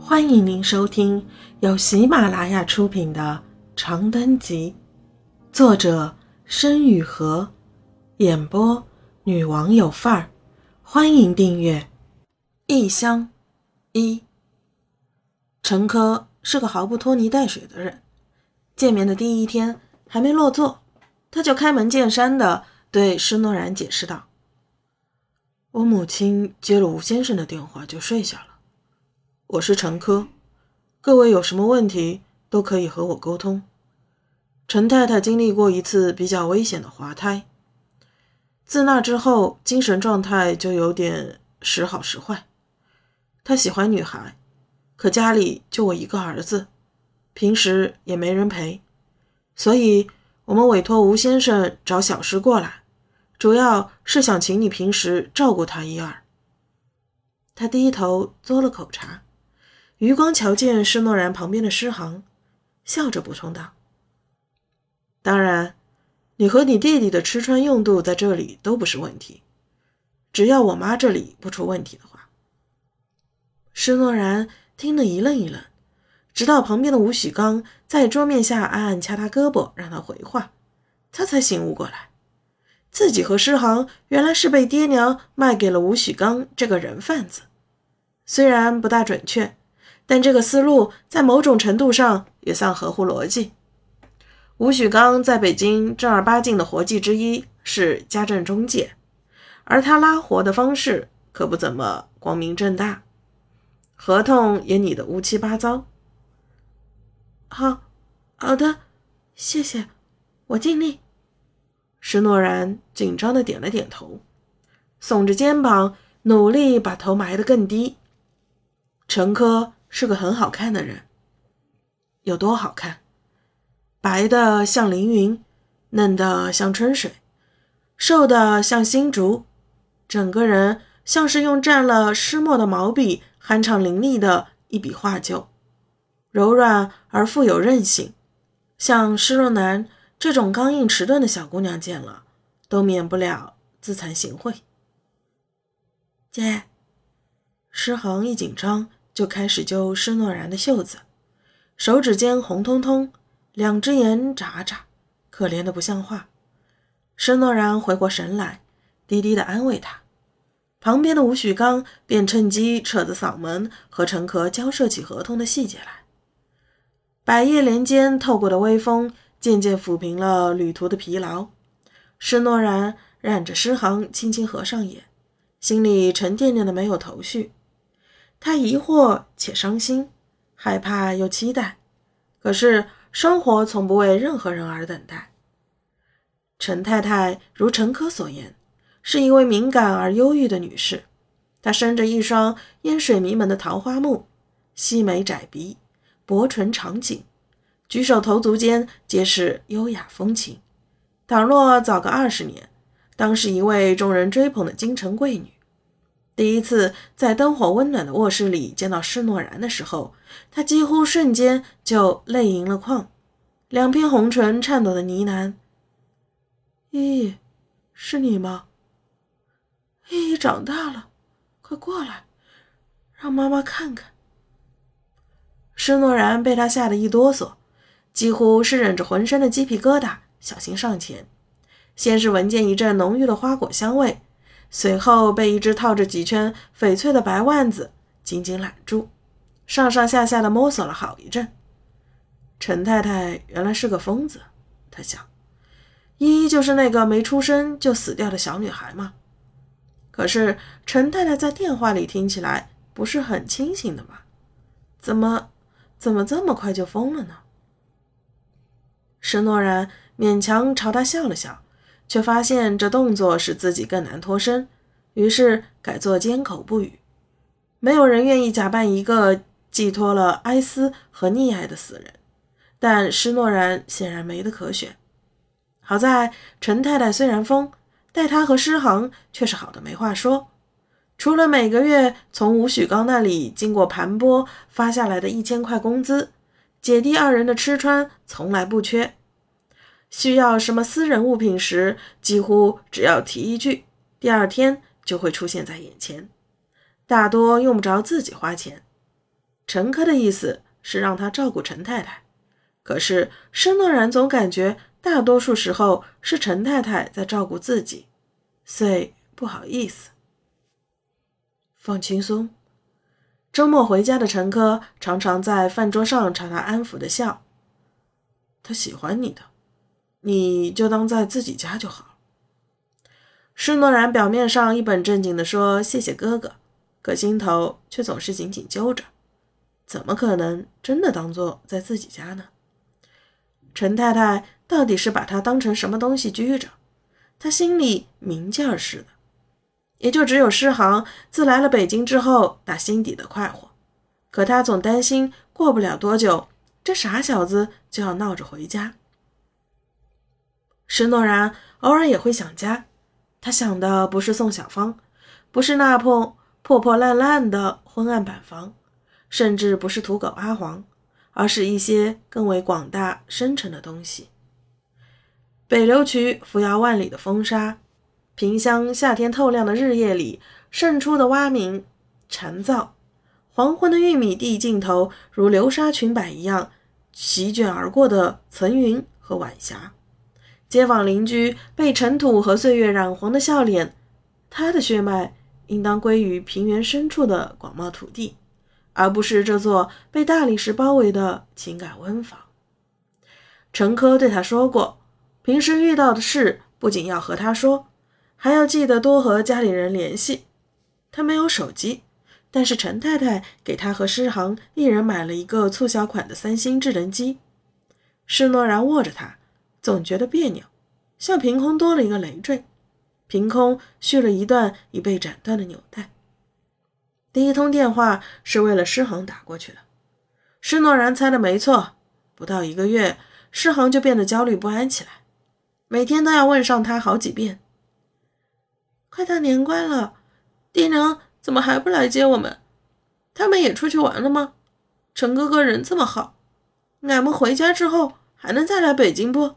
欢迎您收听由喜马拉雅出品的《长灯集》，作者申雨禾，演播女王有范儿。欢迎订阅。异乡一，陈科是个毫不拖泥带水的人。见面的第一天还没落座，他就开门见山的对施诺然解释道：“我母亲接了吴先生的电话就睡下了。”我是陈科，各位有什么问题都可以和我沟通。陈太太经历过一次比较危险的滑胎，自那之后精神状态就有点时好时坏。她喜欢女孩，可家里就我一个儿子，平时也没人陪，所以我们委托吴先生找小师过来，主要是想请你平时照顾他一二。他低头嘬了口茶。余光瞧见施诺然旁边的诗航，笑着补充道：“当然，你和你弟弟的吃穿用度在这里都不是问题，只要我妈这里不出问题的话。”施诺然听了一愣一愣，直到旁边的吴许刚在桌面下暗暗掐他胳膊让他回话，他才醒悟过来，自己和诗航原来是被爹娘卖给了吴许刚这个人贩子，虽然不大准确。但这个思路在某种程度上也算合乎逻辑。吴许刚在北京正儿八经的活计之一是家政中介，而他拉活的方式可不怎么光明正大，合同也拟得乌七八糟。好，好的，谢谢，我尽力。施诺然紧张的点了点头，耸着肩膀，努力把头埋得更低。陈科。是个很好看的人，有多好看？白的像凌云，嫩的像春水，瘦的像新竹，整个人像是用蘸了湿墨的毛笔酣畅淋漓的一笔画就，柔软而富有韧性。像施若楠这种刚硬迟钝的小姑娘见了，都免不了自惭形秽。姐，诗恒一紧张。就开始揪施诺然的袖子，手指尖红彤彤，两只眼眨眨，可怜的不像话。施诺然回过神来，低低的安慰他。旁边的吴许刚便趁机扯着嗓门和陈壳交涉起合同的细节来。百叶帘间透过的微风渐渐抚平了旅途的疲劳。施诺然染着诗行轻轻合上眼，心里沉甸甸的没有头绪。他疑惑且伤心，害怕又期待。可是生活从不为任何人而等待。陈太太如陈科所言，是一位敏感而忧郁的女士。她生着一双烟水迷蒙的桃花目，细眉窄鼻，薄唇长颈，举手投足间皆是优雅风情。倘若早个二十年，当是一位众人追捧的京城贵女。第一次在灯火温暖的卧室里见到施诺然的时候，他几乎瞬间就泪盈了眶，两片红唇颤抖的呢喃：“依依，是你吗？依依长大了，快过来，让妈妈看看。”施诺然被他吓得一哆嗦，几乎是忍着浑身的鸡皮疙瘩，小心上前，先是闻见一阵浓郁的花果香味。随后被一只套着几圈翡翠的白腕子紧紧揽住，上上下下的摸索了好一阵。陈太太原来是个疯子，他想，依依就是那个没出生就死掉的小女孩吗？可是陈太太在电话里听起来不是很清醒的吗？怎么，怎么这么快就疯了呢？施诺然勉强朝他笑了笑。却发现这动作使自己更难脱身，于是改作缄口不语。没有人愿意假扮一个寄托了哀思和溺爱的死人，但施诺然显然没得可选。好在陈太太虽然疯，待他和施航却是好的没话说。除了每个月从吴许刚那里经过盘剥发下来的一千块工资，姐弟二人的吃穿从来不缺。需要什么私人物品时，几乎只要提一句，第二天就会出现在眼前。大多用不着自己花钱。陈科的意思是让他照顾陈太太，可是施诺然总感觉大多数时候是陈太太在照顾自己，遂不好意思。放轻松。周末回家的陈科常常在饭桌上朝他安抚的笑。他喜欢你的，你就当在自己家就好。施诺然表面上一本正经地说：“谢谢哥哥”，可心头却总是紧紧揪着。怎么可能真的当做在自己家呢？陈太太到底是把他当成什么东西拘着？他心里明镜儿似的。也就只有诗航自来了北京之后，打心底的快活。可他总担心过不了多久，这傻小子就要闹着回家。施诺然偶尔也会想家，他想的不是宋小芳，不是那破破破烂烂的昏暗板房，甚至不是土狗阿黄，而是一些更为广大深沉的东西。北流渠扶摇万里的风沙。萍乡夏天透亮的日夜里渗出的蛙鸣、蝉噪，黄昏的玉米地尽头如流沙裙摆一样席卷而过的层云和晚霞，街坊邻居被尘土和岁月染红的笑脸，他的血脉应当归于平原深处的广袤土地，而不是这座被大理石包围的情感温房。陈科对他说过，平时遇到的事不仅要和他说。还要记得多和家里人联系。他没有手机，但是陈太太给他和诗航一人买了一个促销款的三星智能机。施诺然握着它，总觉得别扭，像凭空多了一个累赘，凭空续了一段已被斩断的纽带。第一通电话是为了诗航打过去的。施诺然猜的没错，不到一个月，诗航就变得焦虑不安起来，每天都要问上他好几遍。快到年关了，爹娘怎么还不来接我们？他们也出去玩了吗？陈哥哥人这么好，俺们回家之后还能再来北京不？